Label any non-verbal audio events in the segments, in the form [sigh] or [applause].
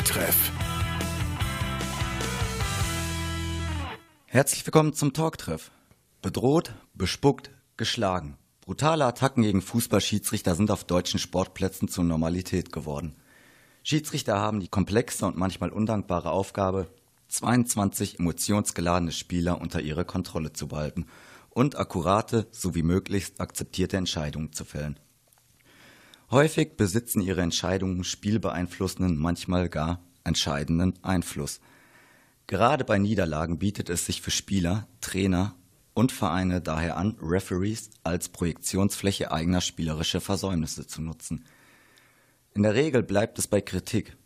Talktreff. Herzlich willkommen zum Talktreff. Bedroht, bespuckt, geschlagen. Brutale Attacken gegen Fußballschiedsrichter sind auf deutschen Sportplätzen zur Normalität geworden. Schiedsrichter haben die komplexe und manchmal undankbare Aufgabe, 22 emotionsgeladene Spieler unter ihre Kontrolle zu behalten und akkurate sowie möglichst akzeptierte Entscheidungen zu fällen. Häufig besitzen ihre Entscheidungen spielbeeinflussenden, manchmal gar entscheidenden Einfluss. Gerade bei Niederlagen bietet es sich für Spieler, Trainer und Vereine daher an, Referees als Projektionsfläche eigener spielerischer Versäumnisse zu nutzen. In der Regel bleibt es bei Kritik,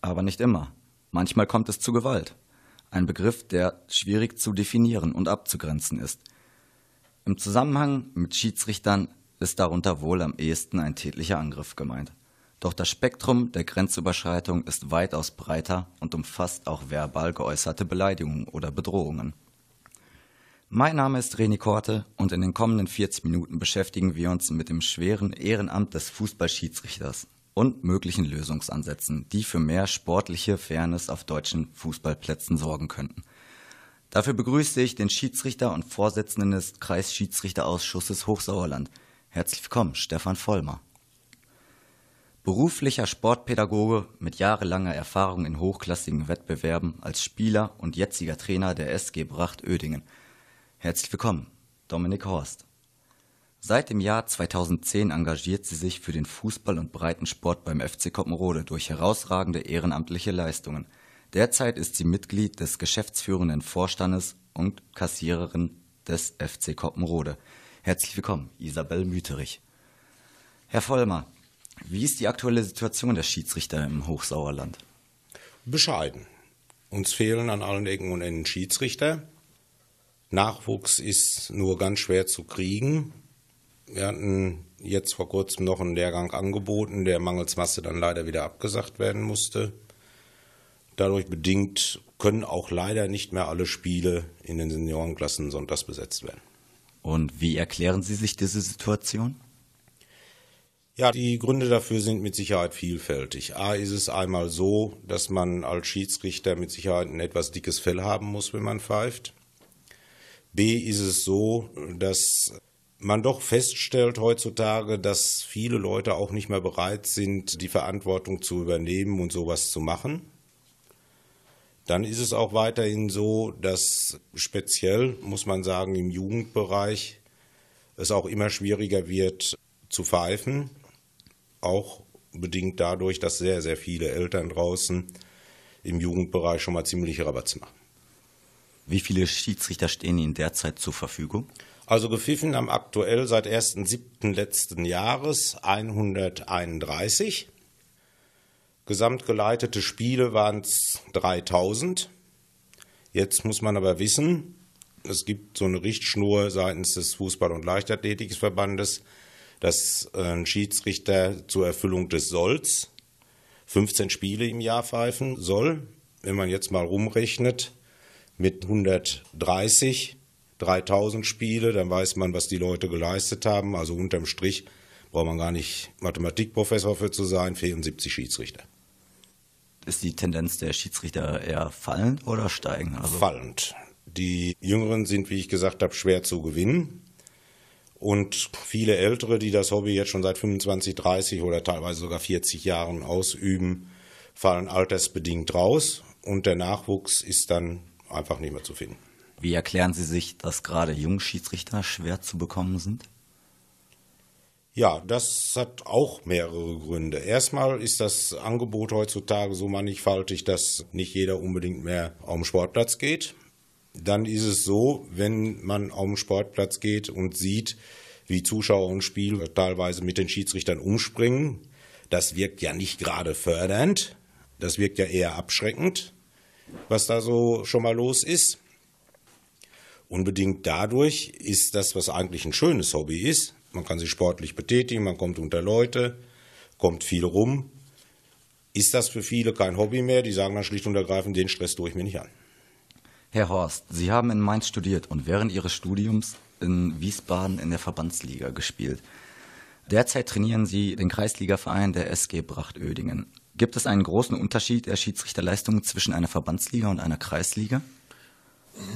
aber nicht immer. Manchmal kommt es zu Gewalt. Ein Begriff, der schwierig zu definieren und abzugrenzen ist. Im Zusammenhang mit Schiedsrichtern ist darunter wohl am ehesten ein tätlicher Angriff gemeint. Doch das Spektrum der Grenzüberschreitung ist weitaus breiter und umfasst auch verbal geäußerte Beleidigungen oder Bedrohungen. Mein Name ist René Korte und in den kommenden 40 Minuten beschäftigen wir uns mit dem schweren Ehrenamt des Fußballschiedsrichters und möglichen Lösungsansätzen, die für mehr sportliche Fairness auf deutschen Fußballplätzen sorgen könnten. Dafür begrüße ich den Schiedsrichter und Vorsitzenden des Kreisschiedsrichterausschusses Hochsauerland. Herzlich willkommen, Stefan Vollmer. Beruflicher Sportpädagoge mit jahrelanger Erfahrung in hochklassigen Wettbewerben als Spieler und jetziger Trainer der SG Bracht Oedingen. Herzlich willkommen, Dominik Horst. Seit dem Jahr 2010 engagiert sie sich für den Fußball und Breitensport beim FC Koppenrode durch herausragende ehrenamtliche Leistungen. Derzeit ist sie Mitglied des geschäftsführenden Vorstandes und Kassiererin des FC Koppenrode. Herzlich willkommen, Isabel Müterich. Herr Vollmer, wie ist die aktuelle Situation der Schiedsrichter im Hochsauerland? Bescheiden. Uns fehlen an allen Ecken und Enden Schiedsrichter. Nachwuchs ist nur ganz schwer zu kriegen. Wir hatten jetzt vor kurzem noch einen Lehrgang angeboten, der mangels Masse dann leider wieder abgesagt werden musste. Dadurch bedingt können auch leider nicht mehr alle Spiele in den Seniorenklassen sonntags besetzt werden. Und wie erklären Sie sich diese Situation? Ja, die Gründe dafür sind mit Sicherheit vielfältig. A ist es einmal so, dass man als Schiedsrichter mit Sicherheit ein etwas dickes Fell haben muss, wenn man pfeift. B ist es so, dass man doch feststellt heutzutage, dass viele Leute auch nicht mehr bereit sind, die Verantwortung zu übernehmen und sowas zu machen. Dann ist es auch weiterhin so, dass speziell, muss man sagen, im Jugendbereich es auch immer schwieriger wird zu pfeifen. Auch bedingt dadurch, dass sehr, sehr viele Eltern draußen im Jugendbereich schon mal ziemliche Rabatz machen. Wie viele Schiedsrichter stehen Ihnen derzeit zur Verfügung? Also gepfiffen haben aktuell seit 1.7. letzten Jahres 131. Gesamtgeleitete Spiele waren es 3000. Jetzt muss man aber wissen, es gibt so eine Richtschnur seitens des Fußball- und Leichtathletikverbandes, dass ein Schiedsrichter zur Erfüllung des Solls 15 Spiele im Jahr pfeifen soll. Wenn man jetzt mal rumrechnet mit 130 3000 Spiele, dann weiß man, was die Leute geleistet haben. Also unterm Strich braucht man gar nicht Mathematikprofessor für zu sein, 74 Schiedsrichter. Ist die Tendenz der Schiedsrichter eher fallend oder steigend? Also fallend. Die Jüngeren sind, wie ich gesagt habe, schwer zu gewinnen. Und viele Ältere, die das Hobby jetzt schon seit 25, 30 oder teilweise sogar 40 Jahren ausüben, fallen altersbedingt raus und der Nachwuchs ist dann einfach nicht mehr zu finden. Wie erklären Sie sich, dass gerade Jungschiedsrichter schwer zu bekommen sind? Ja, das hat auch mehrere Gründe. Erstmal ist das Angebot heutzutage so mannigfaltig, dass nicht jeder unbedingt mehr auf den Sportplatz geht. Dann ist es so, wenn man auf den Sportplatz geht und sieht, wie Zuschauer und Spiel teilweise mit den Schiedsrichtern umspringen, das wirkt ja nicht gerade fördernd, das wirkt ja eher abschreckend, was da so schon mal los ist. Unbedingt dadurch ist das, was eigentlich ein schönes Hobby ist. Man kann sich sportlich betätigen, man kommt unter Leute, kommt viel rum. Ist das für viele kein Hobby mehr? Die sagen dann schlicht und ergreifend, den Stress tue ich mir nicht an. Herr Horst, Sie haben in Mainz studiert und während Ihres Studiums in Wiesbaden in der Verbandsliga gespielt. Derzeit trainieren Sie den Kreisligaverein der SG Bracht Oedingen. Gibt es einen großen Unterschied der Schiedsrichterleistungen zwischen einer Verbandsliga und einer Kreisliga?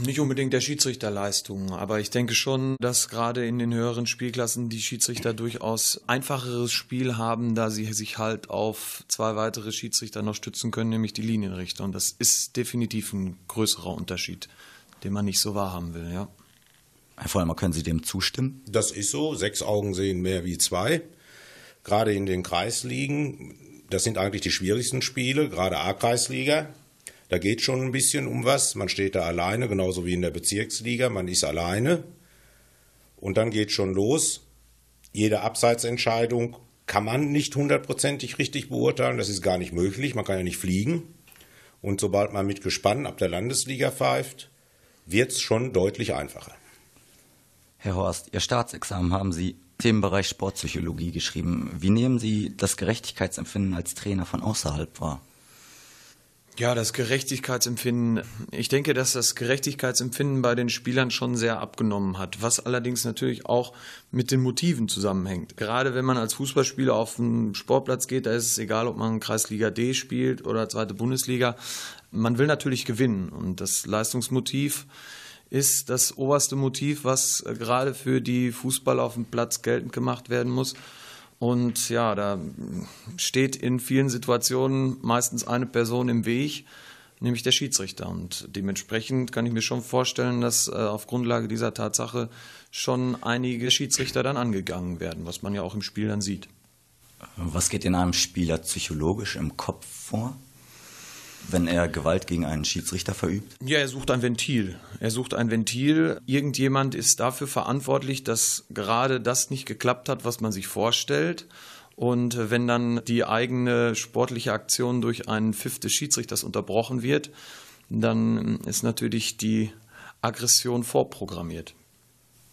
Nicht unbedingt der Schiedsrichterleistung, aber ich denke schon, dass gerade in den höheren Spielklassen die Schiedsrichter durchaus einfacheres Spiel haben, da sie sich halt auf zwei weitere Schiedsrichter noch stützen können, nämlich die Linienrichter. Und das ist definitiv ein größerer Unterschied, den man nicht so wahrhaben will, ja. Herr Vollmer, können Sie dem zustimmen? Das ist so. Sechs Augen sehen mehr wie zwei. Gerade in den Kreisligen, das sind eigentlich die schwierigsten Spiele, gerade A-Kreisliga. Da geht schon ein bisschen um was. Man steht da alleine, genauso wie in der Bezirksliga. Man ist alleine. Und dann geht schon los. Jede Abseitsentscheidung kann man nicht hundertprozentig richtig beurteilen. Das ist gar nicht möglich. Man kann ja nicht fliegen. Und sobald man mit Gespann ab der Landesliga pfeift, wird es schon deutlich einfacher. Herr Horst, Ihr Staatsexamen haben Sie Themenbereich Sportpsychologie geschrieben. Wie nehmen Sie das Gerechtigkeitsempfinden als Trainer von außerhalb wahr? Ja, das Gerechtigkeitsempfinden. Ich denke, dass das Gerechtigkeitsempfinden bei den Spielern schon sehr abgenommen hat, was allerdings natürlich auch mit den Motiven zusammenhängt. Gerade wenn man als Fußballspieler auf einen Sportplatz geht, da ist es egal, ob man Kreisliga D spielt oder zweite Bundesliga. Man will natürlich gewinnen und das Leistungsmotiv ist das oberste Motiv, was gerade für die Fußballer auf dem Platz geltend gemacht werden muss. Und ja, da steht in vielen Situationen meistens eine Person im Weg, nämlich der Schiedsrichter. Und dementsprechend kann ich mir schon vorstellen, dass äh, auf Grundlage dieser Tatsache schon einige Schiedsrichter dann angegangen werden, was man ja auch im Spiel dann sieht. Was geht in einem Spieler psychologisch im Kopf vor? Wenn er Gewalt gegen einen Schiedsrichter verübt? Ja, er sucht ein Ventil. Er sucht ein Ventil. Irgendjemand ist dafür verantwortlich, dass gerade das nicht geklappt hat, was man sich vorstellt. Und wenn dann die eigene sportliche Aktion durch einen Pfiff des Schiedsrichters unterbrochen wird, dann ist natürlich die Aggression vorprogrammiert.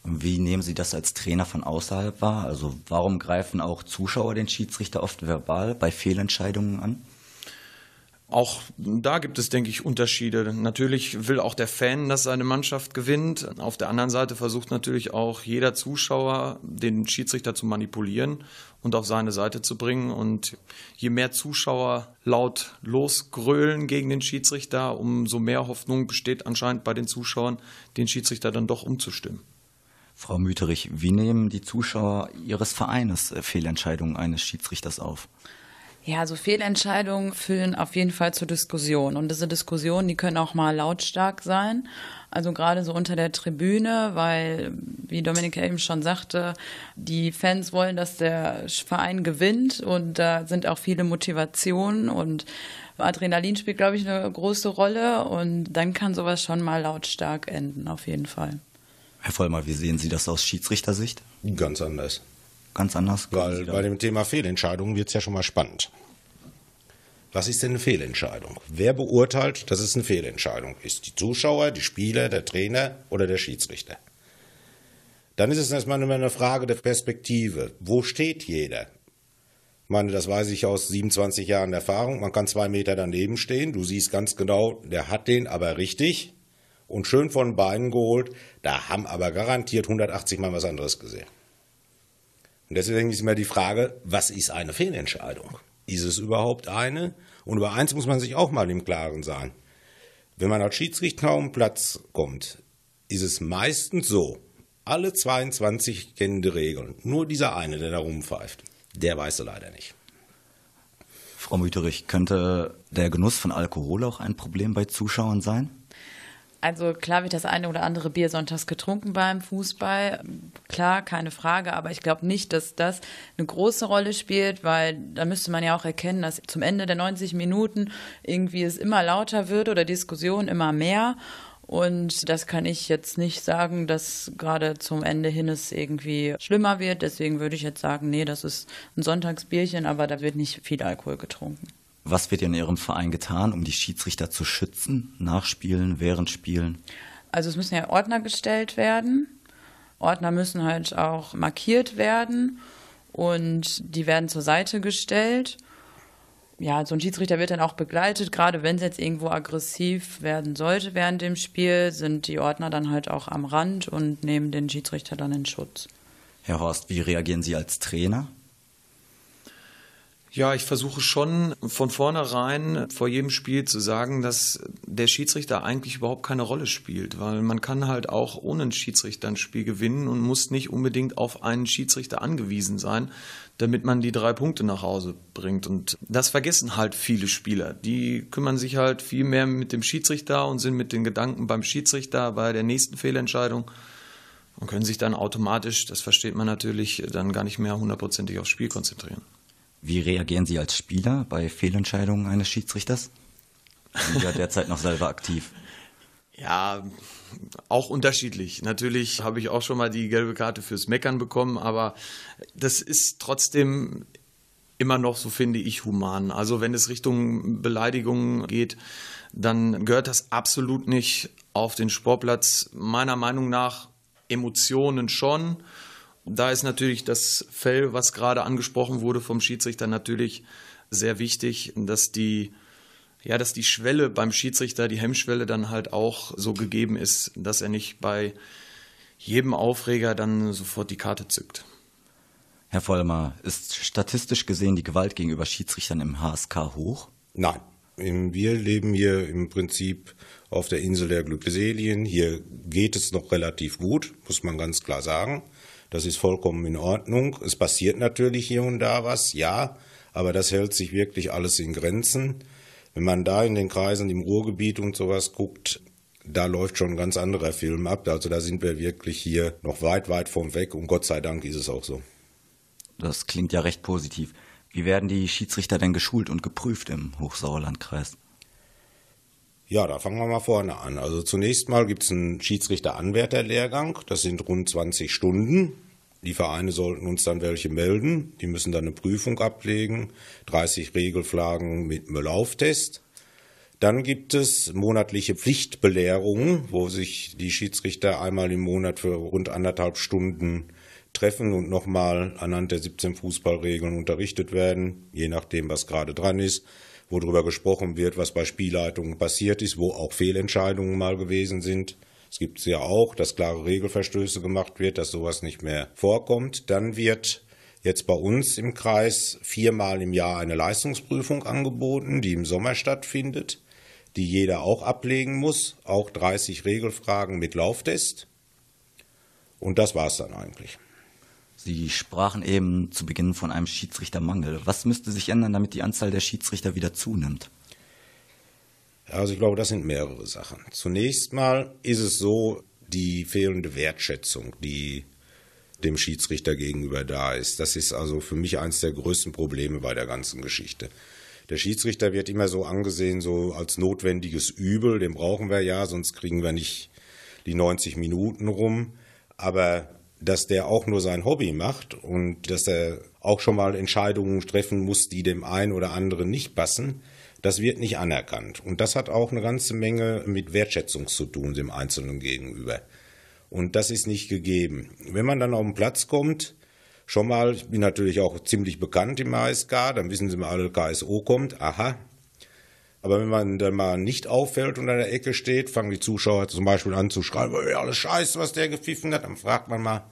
Wie nehmen Sie das als Trainer von außerhalb wahr? Also warum greifen auch Zuschauer den Schiedsrichter oft verbal bei Fehlentscheidungen an? Auch da gibt es, denke ich, Unterschiede. Natürlich will auch der Fan, dass seine Mannschaft gewinnt. Auf der anderen Seite versucht natürlich auch jeder Zuschauer, den Schiedsrichter zu manipulieren und auf seine Seite zu bringen. Und je mehr Zuschauer laut losgrölen gegen den Schiedsrichter, umso mehr Hoffnung besteht anscheinend bei den Zuschauern, den Schiedsrichter dann doch umzustimmen. Frau Müterich, wie nehmen die Zuschauer Ihres Vereines Fehlentscheidungen eines Schiedsrichters auf? Ja, also Fehlentscheidungen führen auf jeden Fall zur Diskussion. Und diese Diskussionen, die können auch mal lautstark sein. Also gerade so unter der Tribüne, weil, wie Dominik eben schon sagte, die Fans wollen, dass der Verein gewinnt und da sind auch viele Motivationen und Adrenalin spielt, glaube ich, eine große Rolle und dann kann sowas schon mal lautstark enden, auf jeden Fall. Herr Vollmer, wie sehen Sie das aus Schiedsrichtersicht? Ganz anders ganz anders. Weil bei dem Thema Fehlentscheidungen wird es ja schon mal spannend. Was ist denn eine Fehlentscheidung? Wer beurteilt, dass es eine Fehlentscheidung ist? Die Zuschauer, die Spieler, der Trainer oder der Schiedsrichter? Dann ist es erstmal nur eine Frage der Perspektive. Wo steht jeder? Ich meine, das weiß ich aus 27 Jahren Erfahrung. Man kann zwei Meter daneben stehen. Du siehst ganz genau, der hat den aber richtig und schön von Beinen geholt. Da haben aber garantiert 180 Mal was anderes gesehen. Und deswegen ist immer die Frage, was ist eine Fehlentscheidung? Ist es überhaupt eine? Und über eins muss man sich auch mal im Klaren sein. Wenn man als Schiedsrichter den Platz kommt, ist es meistens so, alle 22 kennen die Regeln. Nur dieser eine, der da rumpfeift, der weiß es leider nicht. Frau Müterich, könnte der Genuss von Alkohol auch ein Problem bei Zuschauern sein? Also klar wird das eine oder andere Bier sonntags getrunken beim Fußball. Klar, keine Frage, aber ich glaube nicht, dass das eine große Rolle spielt, weil da müsste man ja auch erkennen, dass zum Ende der 90 Minuten irgendwie es immer lauter wird oder Diskussion immer mehr. Und das kann ich jetzt nicht sagen, dass gerade zum Ende hin es irgendwie schlimmer wird. Deswegen würde ich jetzt sagen, nee, das ist ein Sonntagsbierchen, aber da wird nicht viel Alkohol getrunken. Was wird in Ihrem Verein getan, um die Schiedsrichter zu schützen, nach Spielen, während Spielen? Also es müssen ja Ordner gestellt werden. Ordner müssen halt auch markiert werden und die werden zur Seite gestellt. Ja, so ein Schiedsrichter wird dann auch begleitet, gerade wenn es jetzt irgendwo aggressiv werden sollte während dem Spiel, sind die Ordner dann halt auch am Rand und nehmen den Schiedsrichter dann in Schutz. Herr Horst, wie reagieren Sie als Trainer? Ja, ich versuche schon von vornherein vor jedem Spiel zu sagen, dass der Schiedsrichter eigentlich überhaupt keine Rolle spielt, weil man kann halt auch ohne einen Schiedsrichter ein Spiel gewinnen und muss nicht unbedingt auf einen Schiedsrichter angewiesen sein, damit man die drei Punkte nach Hause bringt. Und das vergessen halt viele Spieler. Die kümmern sich halt viel mehr mit dem Schiedsrichter und sind mit den Gedanken beim Schiedsrichter bei der nächsten Fehlentscheidung und können sich dann automatisch, das versteht man natürlich, dann gar nicht mehr hundertprozentig aufs Spiel konzentrieren. Wie reagieren Sie als Spieler bei Fehlentscheidungen eines Schiedsrichters? Sind ja derzeit noch selber aktiv. Ja, auch unterschiedlich. Natürlich habe ich auch schon mal die gelbe Karte fürs Meckern bekommen, aber das ist trotzdem immer noch, so finde ich, human. Also wenn es Richtung Beleidigung geht, dann gehört das absolut nicht auf den Sportplatz. Meiner Meinung nach Emotionen schon da ist natürlich das Fell, was gerade angesprochen wurde vom Schiedsrichter, natürlich sehr wichtig, dass die, ja, dass die Schwelle beim Schiedsrichter, die Hemmschwelle dann halt auch so gegeben ist, dass er nicht bei jedem Aufreger dann sofort die Karte zückt. Herr Vollmer, ist statistisch gesehen die Gewalt gegenüber Schiedsrichtern im HSK hoch? Nein. Wir leben hier im Prinzip auf der Insel der Glückselien. Hier geht es noch relativ gut, muss man ganz klar sagen. Das ist vollkommen in Ordnung. Es passiert natürlich hier und da was, ja, aber das hält sich wirklich alles in Grenzen. Wenn man da in den Kreisen im Ruhrgebiet und sowas guckt, da läuft schon ein ganz anderer Film ab. Also da sind wir wirklich hier noch weit, weit vom weg und Gott sei Dank ist es auch so. Das klingt ja recht positiv. Wie werden die Schiedsrichter denn geschult und geprüft im Hochsauerlandkreis? Ja, da fangen wir mal vorne an. Also zunächst mal gibt es einen Schiedsrichter-Anwärter-Lehrgang. Das sind rund 20 Stunden. Die Vereine sollten uns dann welche melden. Die müssen dann eine Prüfung ablegen. 30 Regelfragen mit einem Lauftest. Dann gibt es monatliche Pflichtbelehrungen, wo sich die Schiedsrichter einmal im Monat für rund anderthalb Stunden treffen und nochmal anhand der 17 Fußballregeln unterrichtet werden, je nachdem, was gerade dran ist wo darüber gesprochen wird, was bei Spielleitungen passiert ist, wo auch Fehlentscheidungen mal gewesen sind. Es gibt es ja auch, dass klare Regelverstöße gemacht wird, dass sowas nicht mehr vorkommt. Dann wird jetzt bei uns im Kreis viermal im Jahr eine Leistungsprüfung angeboten, die im Sommer stattfindet, die jeder auch ablegen muss, auch 30 Regelfragen mit Lauftest. Und das war's dann eigentlich. Sie sprachen eben zu Beginn von einem Schiedsrichtermangel. Was müsste sich ändern, damit die Anzahl der Schiedsrichter wieder zunimmt? Also ich glaube, das sind mehrere Sachen. Zunächst mal ist es so, die fehlende Wertschätzung, die dem Schiedsrichter gegenüber da ist. Das ist also für mich eines der größten Probleme bei der ganzen Geschichte. Der Schiedsrichter wird immer so angesehen, so als notwendiges Übel, den brauchen wir ja, sonst kriegen wir nicht die 90 Minuten rum. Aber dass der auch nur sein Hobby macht und dass er auch schon mal Entscheidungen treffen muss, die dem einen oder anderen nicht passen, das wird nicht anerkannt. Und das hat auch eine ganze Menge mit Wertschätzung zu tun, dem Einzelnen gegenüber. Und das ist nicht gegeben. Wenn man dann auf den Platz kommt, schon mal, ich bin natürlich auch ziemlich bekannt im ASK, dann wissen Sie mal, alle KSO kommt, aha. Aber wenn man dann mal nicht auffällt und an der Ecke steht, fangen die Zuschauer zum Beispiel an zu schreiben, alles scheiße, was der gepfiffen hat. Dann fragt man mal,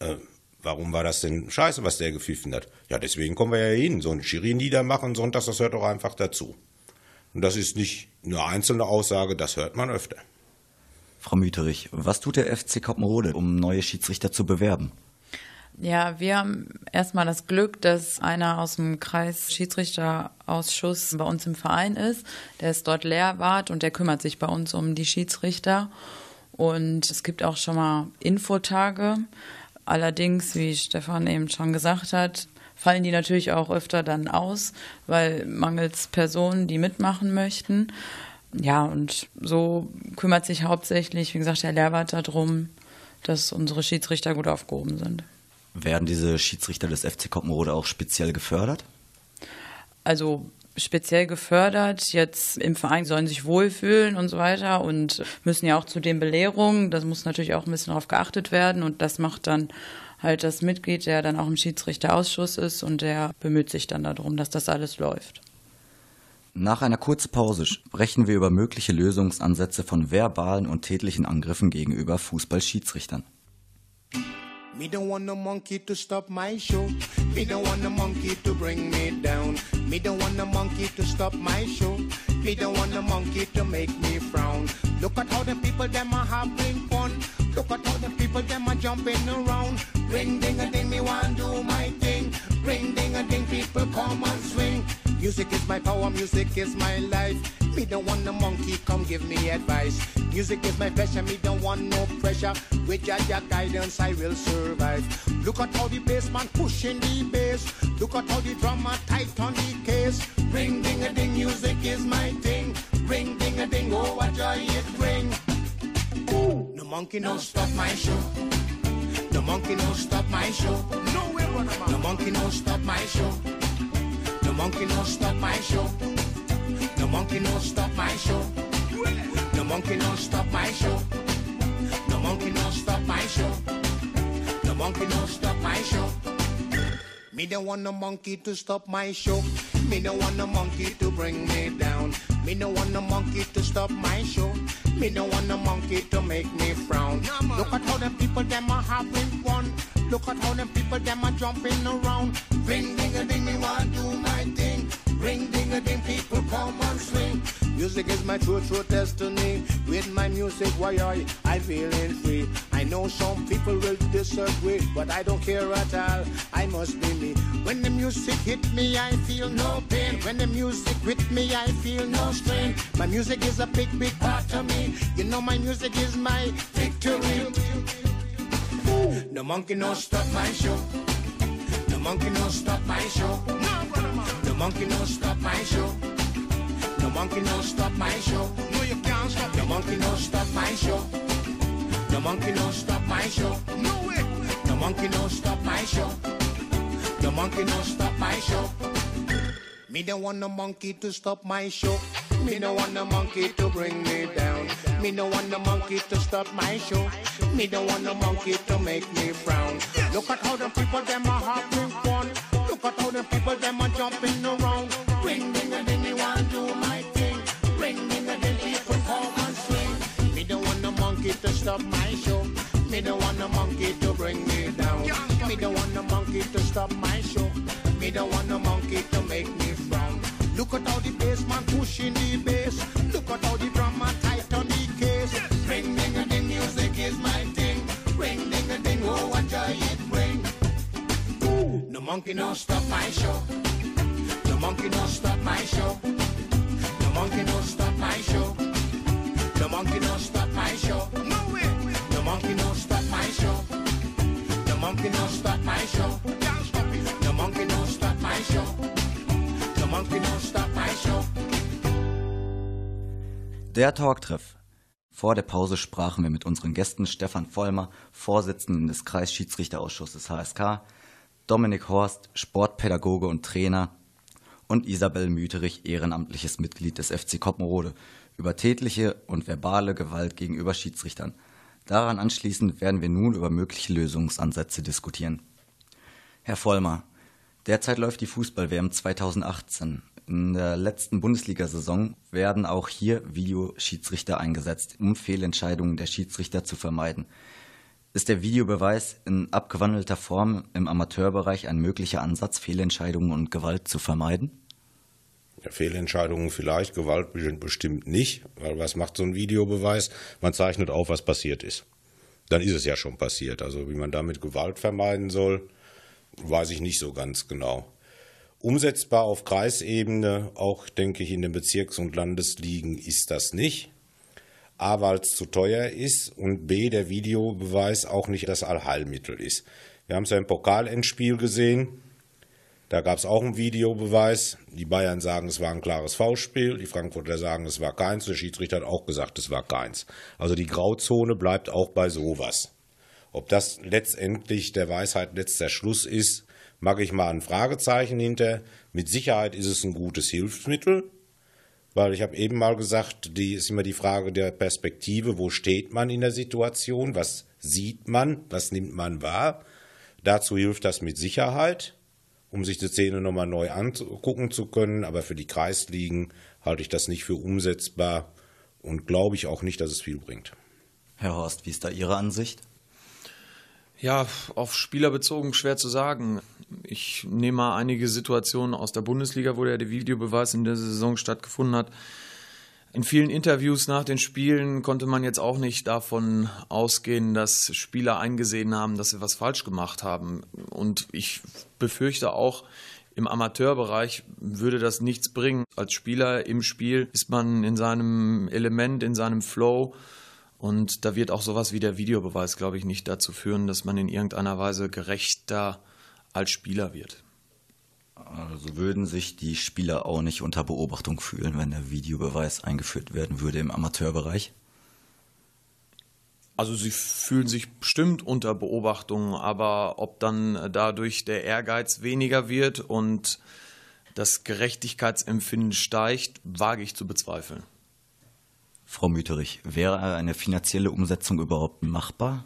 äh, warum war das denn scheiße, was der gepfiffen hat? Ja, deswegen kommen wir ja hin. So ein Schiri niedermachen sonntags, das hört doch einfach dazu. Und das ist nicht eine einzelne Aussage, das hört man öfter. Frau Müterich, was tut der FC Koppenrode, um neue Schiedsrichter zu bewerben? Ja, wir haben erstmal das Glück, dass einer aus dem Kreis Schiedsrichterausschuss bei uns im Verein ist. Der ist dort Lehrwart und der kümmert sich bei uns um die Schiedsrichter. Und es gibt auch schon mal Infotage. Allerdings, wie Stefan eben schon gesagt hat, fallen die natürlich auch öfter dann aus, weil mangels Personen, die mitmachen möchten. Ja, und so kümmert sich hauptsächlich, wie gesagt, der Lehrwart darum, dass unsere Schiedsrichter gut aufgehoben sind. Werden diese Schiedsrichter des FC Koppenrode auch speziell gefördert? Also speziell gefördert. Jetzt im Verein sollen sich wohlfühlen und so weiter und müssen ja auch zu den Belehrungen. Das muss natürlich auch ein bisschen darauf geachtet werden und das macht dann halt das Mitglied, der dann auch im Schiedsrichterausschuss ist und der bemüht sich dann darum, dass das alles läuft. Nach einer kurzen Pause sprechen wir über mögliche Lösungsansätze von verbalen und tätlichen Angriffen gegenüber Fußballschiedsrichtern. Me don't want no monkey to stop my show. Me don't want no monkey to bring me down. Me don't want no monkey to stop my show. Me don't want no monkey to make me frown. Look at how the people them are having fun. Look at how the people them are jumping around. Ring ding a ding, me want do my thing. Ring ding a ding, people come and swing. Music is my power, music is my life. Me don't want no monkey, come give me advice. Music is my passion, me don't want no pressure. With your, your guidance, I will survive. Look at how the bass man pushing the bass. Look at how the drummer tight on the case. Ring ding a ding, music is my thing. Ring ding a ding, oh what joy it bring. No monkey no stop my show. No monkey no stop my show. No way, No monkey no stop my show. No monkey no stop my show. No monkey no stop my show. No monkey no stop my show. No monkey no stop my show. No monkey no stop my show. Me don't want no monkey to stop my show. Me don't want no monkey to bring me down. Me don't want no monkey to stop my show. Me don't want no monkey to make me frown. Look at how them people them are having fun. Look at how them people them are jumping around. Ring ding a ding, me want do my thing. Ring ding a ding, people come and swing. Music is my true, true destiny. With my music, why I, I feeling free. I know some people will disagree, but I don't care at all. I must be me. When the music hit me, I feel no pain. When the music with me, I feel no strain. My music is a big, big part of me. You know my music is my victory. No monkey no stop my show. No monkey no stop my show. Monkey no stop my show. No monkey no stop my show. No, you can't stop. No monkey no stop my show. No monkey no stop my show. No way. No monkey no stop my show. No monkey no stop my show. Me don't want no monkey to stop my show. Me don't want no monkey to bring me down. Me don't want no monkey to stop my show. Me don't want no monkey to make me frown. Look at how the people them are fun. Look at how the people them are jumping around. Ring ding a ding, me want do my thing. Ring ding a ding, people come and swing. Me don't want no monkey to stop my show. Me don't want no monkey to bring me down. Me don't want no monkey to stop my show. Me don't want no monkey to make me frown. Look at how the bass man pushing the bass. Look at how the monkey no stop my show. No monkey no stop my show. No monkey no stop my show. No monkey no stop my show. No way. No monkey no stop my show. No monkey no stop my show. No monkey no stop my show. No monkey no stop my show. Der Talktreff. Vor der Pause sprachen wir mit unseren Gästen Stefan Vollmer, Vorsitzenden des Kreisschiedsrichterausschusses HSK, Dominik Horst, Sportpädagoge und Trainer und Isabel Müterich, ehrenamtliches Mitglied des FC Koppenrode, über tätliche und verbale Gewalt gegenüber Schiedsrichtern. Daran anschließend werden wir nun über mögliche Lösungsansätze diskutieren. Herr Vollmer, derzeit läuft die Fußball-WM 2018. In der letzten Bundesliga-Saison werden auch hier Videoschiedsrichter eingesetzt, um Fehlentscheidungen der Schiedsrichter zu vermeiden. Ist der Videobeweis in abgewandelter Form im Amateurbereich ein möglicher Ansatz, Fehlentscheidungen und Gewalt zu vermeiden? Ja, Fehlentscheidungen vielleicht, Gewalt bestimmt nicht, weil was macht so ein Videobeweis? Man zeichnet auf, was passiert ist. Dann ist es ja schon passiert. Also wie man damit Gewalt vermeiden soll, weiß ich nicht so ganz genau. Umsetzbar auf Kreisebene, auch denke ich in den Bezirks- und Landesligen, ist das nicht. A, weil es zu teuer ist und B, der Videobeweis auch nicht das Allheilmittel ist. Wir haben es ja im Pokalendspiel gesehen. Da gab es auch einen Videobeweis. Die Bayern sagen, es war ein klares Foulspiel. Die Frankfurter sagen, es war keins. Der Schiedsrichter hat auch gesagt, es war keins. Also die Grauzone bleibt auch bei sowas. Ob das letztendlich der Weisheit letzter Schluss ist, mag ich mal ein Fragezeichen hinter. Mit Sicherheit ist es ein gutes Hilfsmittel, weil ich habe eben mal gesagt, die ist immer die Frage der Perspektive, wo steht man in der Situation, was sieht man, was nimmt man wahr. Dazu hilft das mit Sicherheit, um sich die Szene nochmal neu angucken zu können, aber für die Kreisligen halte ich das nicht für umsetzbar und glaube ich auch nicht, dass es viel bringt. Herr Horst, wie ist da Ihre Ansicht? Ja, auf Spieler bezogen schwer zu sagen. Ich nehme mal einige Situationen aus der Bundesliga, wo der Videobeweis in der Saison stattgefunden hat. In vielen Interviews nach den Spielen konnte man jetzt auch nicht davon ausgehen, dass Spieler eingesehen haben, dass sie was falsch gemacht haben. Und ich befürchte auch, im Amateurbereich würde das nichts bringen. Als Spieler im Spiel ist man in seinem Element, in seinem Flow. Und da wird auch sowas wie der Videobeweis, glaube ich, nicht dazu führen, dass man in irgendeiner Weise gerechter als Spieler wird. Also würden sich die Spieler auch nicht unter Beobachtung fühlen, wenn der Videobeweis eingeführt werden würde im Amateurbereich? Also sie fühlen sich bestimmt unter Beobachtung, aber ob dann dadurch der Ehrgeiz weniger wird und das Gerechtigkeitsempfinden steigt, wage ich zu bezweifeln. Frau Müterich, wäre eine finanzielle Umsetzung überhaupt machbar?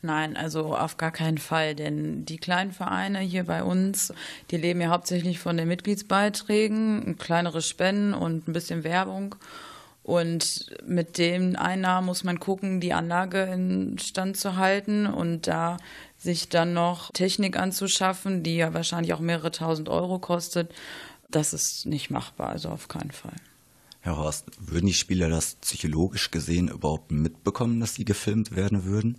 Nein, also auf gar keinen Fall, denn die kleinen Vereine hier bei uns, die leben ja hauptsächlich von den Mitgliedsbeiträgen, kleinere Spenden und ein bisschen Werbung. Und mit den Einnahmen muss man gucken, die Anlage in Stand zu halten und da sich dann noch Technik anzuschaffen, die ja wahrscheinlich auch mehrere tausend Euro kostet. Das ist nicht machbar, also auf keinen Fall. Herr Horst, würden die Spieler das psychologisch gesehen überhaupt mitbekommen, dass sie gefilmt werden würden?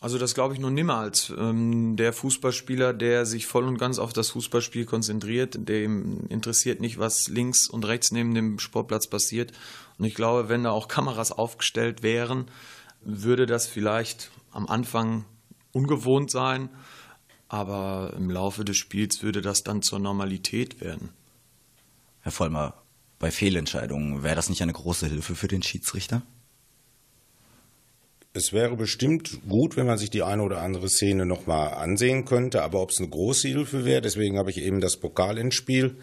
Also das glaube ich nur nimmer als ähm, der Fußballspieler, der sich voll und ganz auf das Fußballspiel konzentriert. Dem interessiert nicht, was links und rechts neben dem Sportplatz passiert. Und ich glaube, wenn da auch Kameras aufgestellt wären, würde das vielleicht am Anfang ungewohnt sein, aber im Laufe des Spiels würde das dann zur Normalität werden. Herr Vollmer, bei Fehlentscheidungen wäre das nicht eine große Hilfe für den Schiedsrichter? Es wäre bestimmt gut, wenn man sich die eine oder andere Szene nochmal ansehen könnte, aber ob es eine große Hilfe wäre, deswegen habe ich eben das Pokalendspiel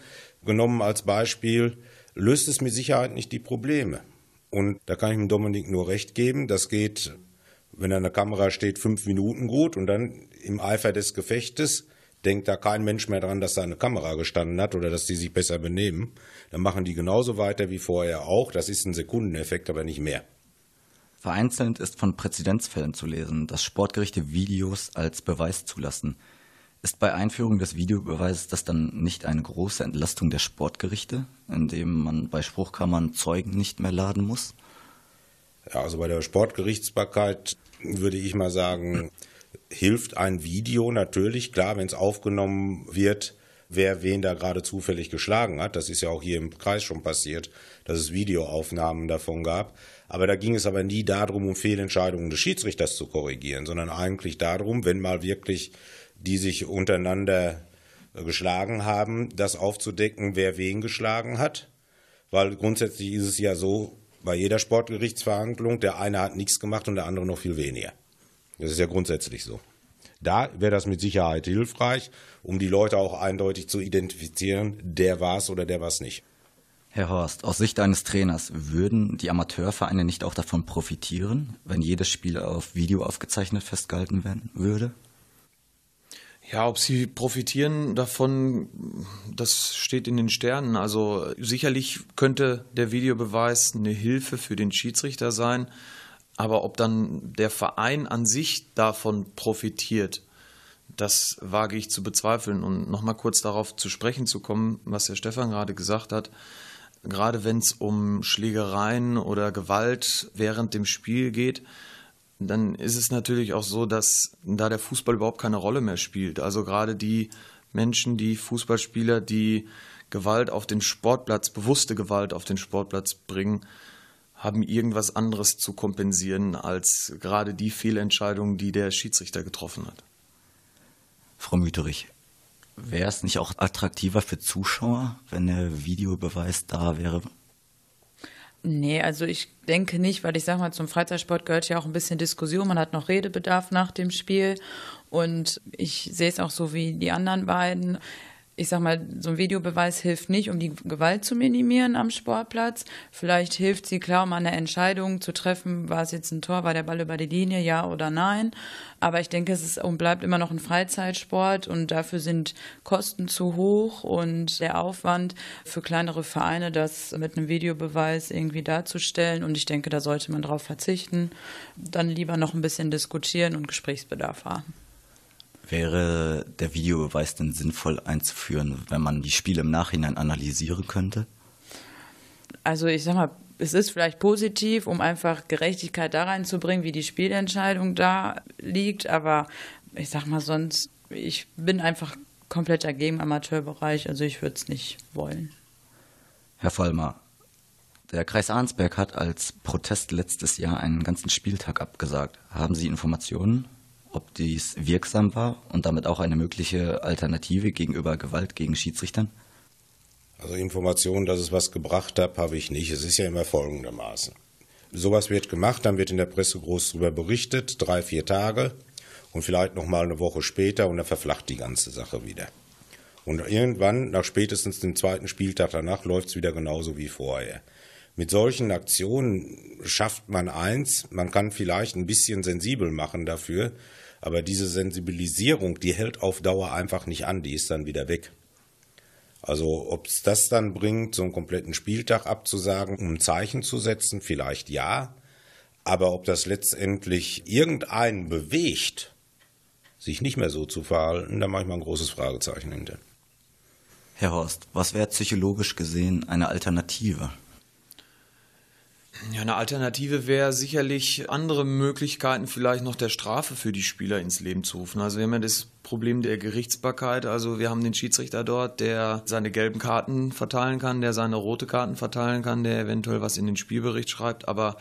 genommen als Beispiel, löst es mit Sicherheit nicht die Probleme. Und da kann ich dem Dominik nur recht geben, das geht, wenn an der Kamera steht, fünf Minuten gut und dann im Eifer des Gefechtes denkt da kein Mensch mehr dran, dass da eine Kamera gestanden hat oder dass die sich besser benehmen. Dann machen die genauso weiter wie vorher auch. Das ist ein Sekundeneffekt, aber nicht mehr. Vereinzelt ist von Präzedenzfällen zu lesen, dass Sportgerichte Videos als Beweis zulassen. Ist bei Einführung des Videobeweises das dann nicht eine große Entlastung der Sportgerichte, indem man bei Spruchkammern Zeugen nicht mehr laden muss? Ja, also bei der Sportgerichtsbarkeit würde ich mal sagen, [laughs] hilft ein Video natürlich, klar, wenn es aufgenommen wird, wer wen da gerade zufällig geschlagen hat. Das ist ja auch hier im Kreis schon passiert, dass es Videoaufnahmen davon gab. Aber da ging es aber nie darum, um Fehlentscheidungen des Schiedsrichters zu korrigieren, sondern eigentlich darum, wenn mal wirklich die sich untereinander äh, geschlagen haben, das aufzudecken, wer wen geschlagen hat. Weil grundsätzlich ist es ja so, bei jeder Sportgerichtsverhandlung, der eine hat nichts gemacht und der andere noch viel weniger. Das ist ja grundsätzlich so. Da wäre das mit Sicherheit hilfreich, um die Leute auch eindeutig zu identifizieren, der war es oder der war es nicht. Herr Horst, aus Sicht eines Trainers, würden die Amateurvereine nicht auch davon profitieren, wenn jedes Spiel auf Video aufgezeichnet festgehalten werden würde? Ja, ob sie profitieren davon, das steht in den Sternen. Also sicherlich könnte der Videobeweis eine Hilfe für den Schiedsrichter sein, aber ob dann der Verein an sich davon profitiert, das wage ich zu bezweifeln. Und nochmal kurz darauf zu sprechen zu kommen, was der Stefan gerade gesagt hat gerade wenn es um Schlägereien oder Gewalt während dem Spiel geht, dann ist es natürlich auch so, dass da der Fußball überhaupt keine Rolle mehr spielt. Also gerade die Menschen, die Fußballspieler, die Gewalt auf den Sportplatz, bewusste Gewalt auf den Sportplatz bringen, haben irgendwas anderes zu kompensieren als gerade die Fehlentscheidungen, die der Schiedsrichter getroffen hat. Frau Müterich, Wäre es nicht auch attraktiver für Zuschauer, wenn der Videobeweis da wäre? Nee, also ich denke nicht, weil ich sage mal, zum Freizeitsport gehört ja auch ein bisschen Diskussion. Man hat noch Redebedarf nach dem Spiel. Und ich sehe es auch so wie die anderen beiden. Ich sag mal, so ein Videobeweis hilft nicht, um die Gewalt zu minimieren am Sportplatz. Vielleicht hilft sie klar, um eine Entscheidung zu treffen, war es jetzt ein Tor, war der Ball über die Linie, ja oder nein. Aber ich denke, es ist und bleibt immer noch ein Freizeitsport und dafür sind Kosten zu hoch und der Aufwand für kleinere Vereine, das mit einem Videobeweis irgendwie darzustellen. Und ich denke, da sollte man darauf verzichten. Dann lieber noch ein bisschen diskutieren und Gesprächsbedarf haben. Wäre der Videobeweis denn sinnvoll einzuführen, wenn man die Spiele im Nachhinein analysieren könnte? Also ich sag mal, es ist vielleicht positiv, um einfach Gerechtigkeit da reinzubringen, wie die Spielentscheidung da liegt, aber ich sag mal sonst, ich bin einfach komplett dagegen im Amateurbereich, also ich würde es nicht wollen. Herr Vollmer, der Kreis Arnsberg hat als Protest letztes Jahr einen ganzen Spieltag abgesagt. Haben Sie Informationen? Ob dies wirksam war und damit auch eine mögliche Alternative gegenüber Gewalt gegen Schiedsrichtern? Also Informationen, dass es was gebracht hat, habe ich nicht. Es ist ja immer folgendermaßen. Sowas wird gemacht, dann wird in der Presse groß darüber berichtet, drei, vier Tage und vielleicht noch mal eine Woche später und dann verflacht die ganze Sache wieder. Und irgendwann, nach spätestens dem zweiten Spieltag danach, läuft es wieder genauso wie vorher. Mit solchen Aktionen schafft man eins, man kann vielleicht ein bisschen sensibel machen dafür, aber diese Sensibilisierung, die hält auf Dauer einfach nicht an, die ist dann wieder weg. Also ob es das dann bringt, so einen kompletten Spieltag abzusagen, um ein Zeichen zu setzen, vielleicht ja. Aber ob das letztendlich irgendeinen bewegt, sich nicht mehr so zu verhalten, da mache ich mal ein großes Fragezeichen hinter. Herr Horst, was wäre psychologisch gesehen eine Alternative? Ja, eine Alternative wäre sicherlich andere Möglichkeiten vielleicht noch der Strafe für die Spieler ins Leben zu rufen. Also wir haben ja das Problem der Gerichtsbarkeit. Also wir haben den Schiedsrichter dort, der seine gelben Karten verteilen kann, der seine rote Karten verteilen kann, der eventuell was in den Spielbericht schreibt. Aber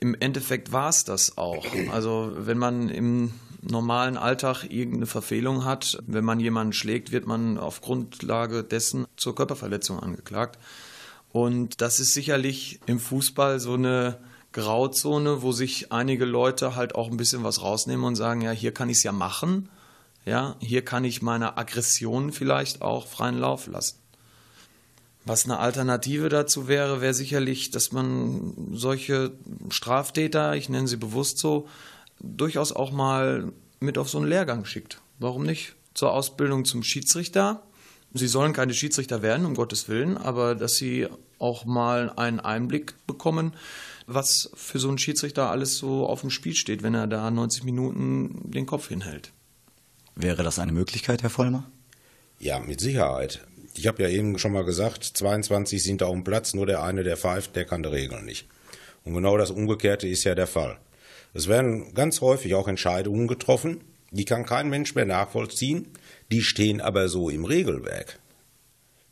im Endeffekt war es das auch. Also wenn man im normalen Alltag irgendeine Verfehlung hat, wenn man jemanden schlägt, wird man auf Grundlage dessen zur Körperverletzung angeklagt. Und das ist sicherlich im Fußball so eine Grauzone, wo sich einige Leute halt auch ein bisschen was rausnehmen und sagen, ja, hier kann ich es ja machen. Ja, hier kann ich meine Aggression vielleicht auch freien Lauf lassen. Was eine Alternative dazu wäre, wäre sicherlich, dass man solche Straftäter, ich nenne sie bewusst so, durchaus auch mal mit auf so einen Lehrgang schickt. Warum nicht? Zur Ausbildung zum Schiedsrichter Sie sollen keine Schiedsrichter werden, um Gottes Willen, aber dass sie auch mal einen Einblick bekommen, was für so einen Schiedsrichter alles so auf dem Spiel steht, wenn er da 90 Minuten den Kopf hinhält. Wäre das eine Möglichkeit, Herr Vollmer? Ja, mit Sicherheit. Ich habe ja eben schon mal gesagt, 22 sind da auf dem Platz, nur der eine, der pfeift, der kann die Regeln nicht. Und genau das Umgekehrte ist ja der Fall. Es werden ganz häufig auch Entscheidungen getroffen, die kann kein Mensch mehr nachvollziehen, die stehen aber so im Regelwerk.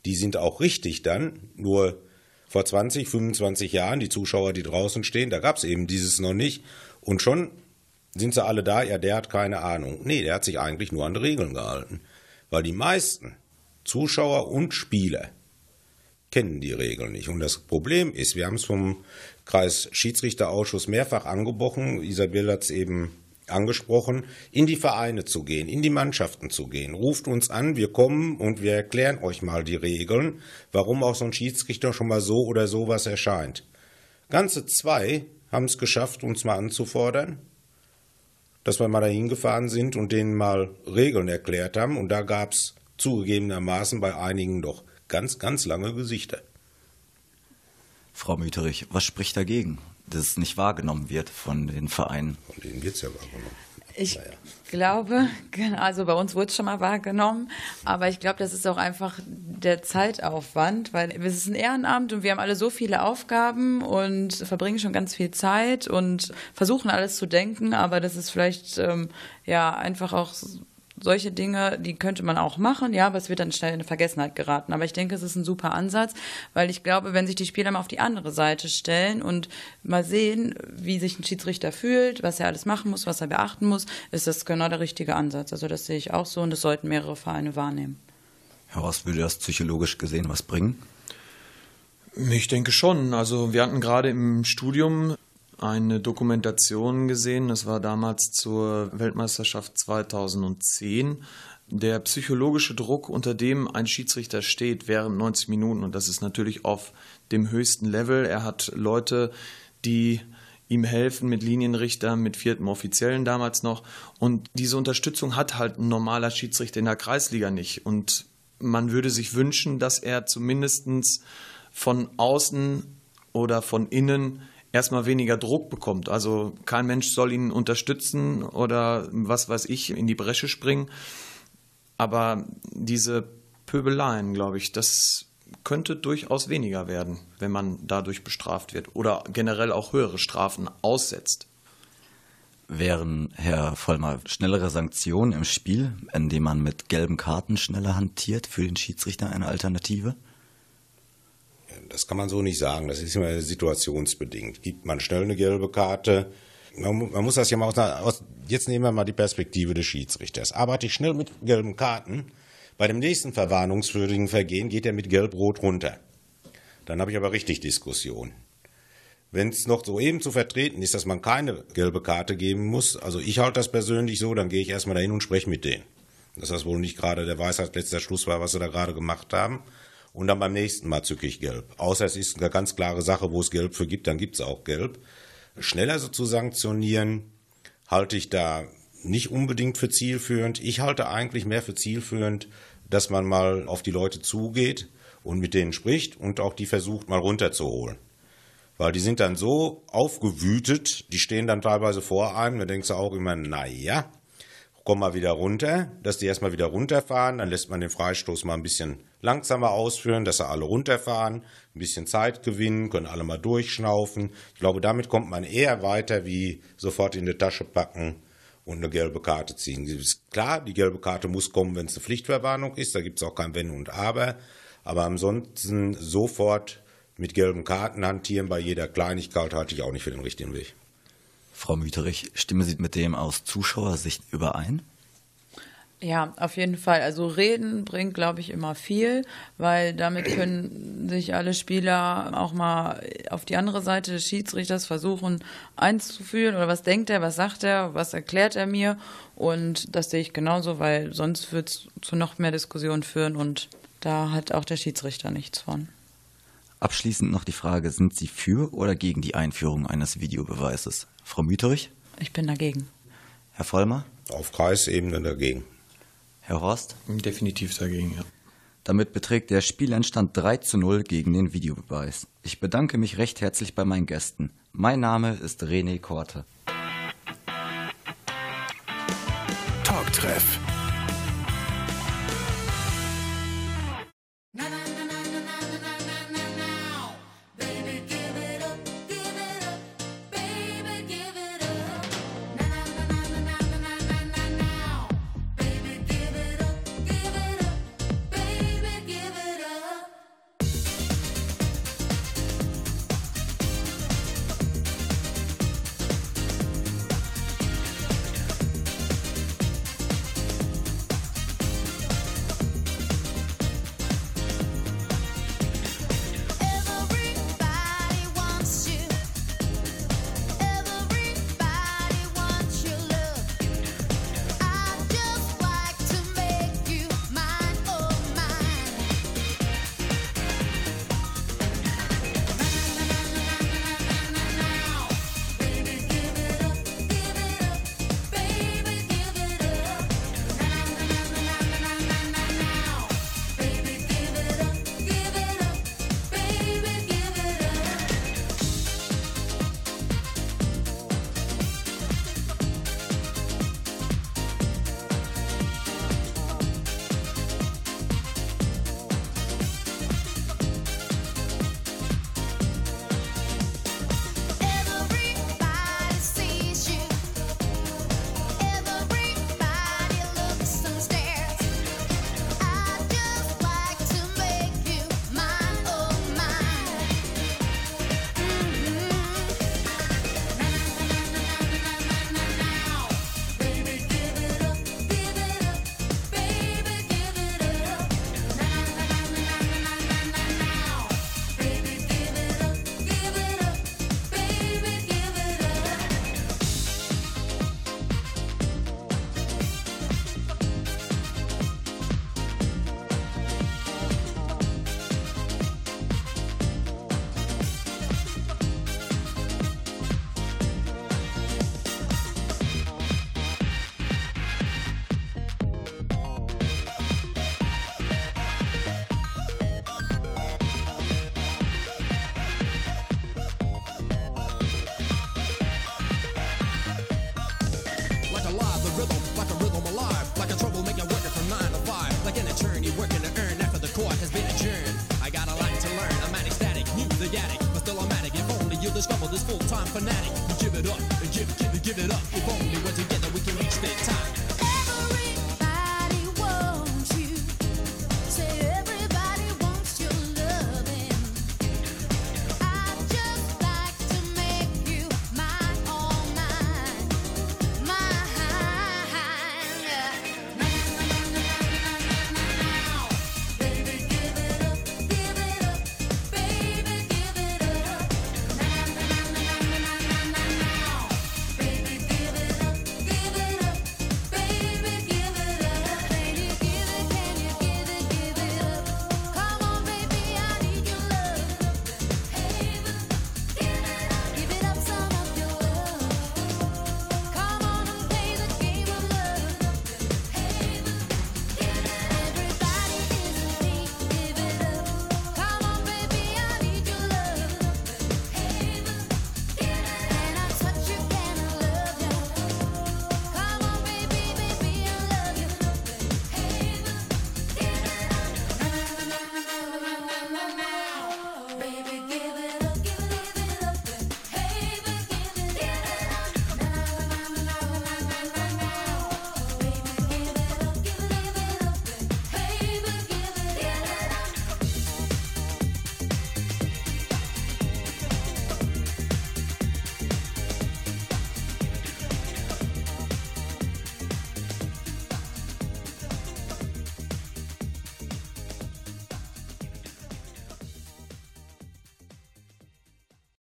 Die sind auch richtig dann, nur vor 20, 25 Jahren, die Zuschauer, die draußen stehen, da gab es eben dieses noch nicht. Und schon sind sie alle da, ja, der hat keine Ahnung. Nee, der hat sich eigentlich nur an die Regeln gehalten. Weil die meisten Zuschauer und Spieler kennen die Regeln nicht. Und das Problem ist, wir haben es vom Kreis Schiedsrichterausschuss mehrfach angebrochen. Isabel hat es eben angesprochen, in die Vereine zu gehen, in die Mannschaften zu gehen. Ruft uns an, wir kommen und wir erklären euch mal die Regeln, warum auch so ein Schiedsrichter schon mal so oder sowas erscheint. Ganze zwei haben es geschafft, uns mal anzufordern, dass wir mal dahin gefahren sind und denen mal Regeln erklärt haben. Und da gab es zugegebenermaßen bei einigen doch ganz, ganz lange Gesichter. Frau Müterich, was spricht dagegen? Dass es nicht wahrgenommen wird von den Vereinen. Von denen wird es ja wahrgenommen. Ich naja. glaube, genau, also bei uns wurde es schon mal wahrgenommen, aber ich glaube, das ist auch einfach der Zeitaufwand, weil es ist ein Ehrenamt und wir haben alle so viele Aufgaben und verbringen schon ganz viel Zeit und versuchen alles zu denken, aber das ist vielleicht ähm, ja einfach auch solche Dinge, die könnte man auch machen, ja, aber es wird dann schnell in Vergessenheit geraten. Aber ich denke, es ist ein super Ansatz, weil ich glaube, wenn sich die Spieler mal auf die andere Seite stellen und mal sehen, wie sich ein Schiedsrichter fühlt, was er alles machen muss, was er beachten muss, ist das genau der richtige Ansatz. Also das sehe ich auch so und das sollten mehrere Vereine wahrnehmen. Herr Horst, würde das psychologisch gesehen was bringen? Ich denke schon. Also wir hatten gerade im Studium eine Dokumentation gesehen, das war damals zur Weltmeisterschaft 2010. Der psychologische Druck, unter dem ein Schiedsrichter steht während 90 Minuten, und das ist natürlich auf dem höchsten Level. Er hat Leute, die ihm helfen mit Linienrichter, mit viertem Offiziellen damals noch. Und diese Unterstützung hat halt ein normaler Schiedsrichter in der Kreisliga nicht. Und man würde sich wünschen, dass er zumindest von außen oder von innen erstmal weniger Druck bekommt. Also kein Mensch soll ihn unterstützen oder was weiß ich, in die Bresche springen. Aber diese Pöbeleien, glaube ich, das könnte durchaus weniger werden, wenn man dadurch bestraft wird oder generell auch höhere Strafen aussetzt. Wären, Herr Vollmer, schnellere Sanktionen im Spiel, indem man mit gelben Karten schneller hantiert, für den Schiedsrichter eine Alternative? Das kann man so nicht sagen. Das ist immer situationsbedingt. Gibt man schnell eine gelbe Karte? Man, man muss das ja mal aus, aus, Jetzt nehmen wir mal die Perspektive des Schiedsrichters. Arbeite ich schnell mit gelben Karten? Bei dem nächsten verwarnungswürdigen Vergehen geht er mit Gelb-Rot runter. Dann habe ich aber richtig Diskussion. Wenn es noch so eben zu vertreten ist, dass man keine gelbe Karte geben muss, also ich halte das persönlich so, dann gehe ich erstmal dahin und spreche mit denen. Dass das wohl nicht gerade der Weisheit letzter Schluss war, was sie da gerade gemacht haben. Und dann beim nächsten Mal zücke ich gelb. Außer es ist eine ganz klare Sache, wo es gelb für gibt, dann gibt es auch gelb. Schneller so zu sanktionieren, halte ich da nicht unbedingt für zielführend. Ich halte eigentlich mehr für zielführend, dass man mal auf die Leute zugeht und mit denen spricht und auch die versucht mal runterzuholen. Weil die sind dann so aufgewütet, die stehen dann teilweise vor einem, da denkst du auch immer, na ja, komm mal wieder runter, dass die erstmal wieder runterfahren, dann lässt man den Freistoß mal ein bisschen langsamer ausführen, dass sie alle runterfahren, ein bisschen Zeit gewinnen, können alle mal durchschnaufen. Ich glaube, damit kommt man eher weiter, wie sofort in die Tasche packen und eine gelbe Karte ziehen. Ist klar, die gelbe Karte muss kommen, wenn es eine Pflichtverwarnung ist, da gibt es auch kein Wenn und Aber. Aber ansonsten sofort mit gelben Karten hantieren bei jeder Kleinigkeit halte ich auch nicht für den richtigen Weg. Frau Müterich, stimmen Sie mit dem aus Zuschauersicht überein? Ja, auf jeden Fall. Also reden bringt, glaube ich, immer viel, weil damit können sich alle Spieler auch mal auf die andere Seite des Schiedsrichters versuchen einzufühlen oder was denkt er, was sagt er, was erklärt er mir und das sehe ich genauso, weil sonst wird es zu noch mehr Diskussionen führen und da hat auch der Schiedsrichter nichts von. Abschließend noch die Frage, sind Sie für oder gegen die Einführung eines Videobeweises? Frau Müterich? Ich bin dagegen. Herr Vollmer? Auf Kreisebene dagegen. Herr Horst? Definitiv dagegen, ja. Damit beträgt der Spielendstand 3 zu 0 gegen den Videobeweis. Ich bedanke mich recht herzlich bei meinen Gästen. Mein Name ist René Korte. Talktreff.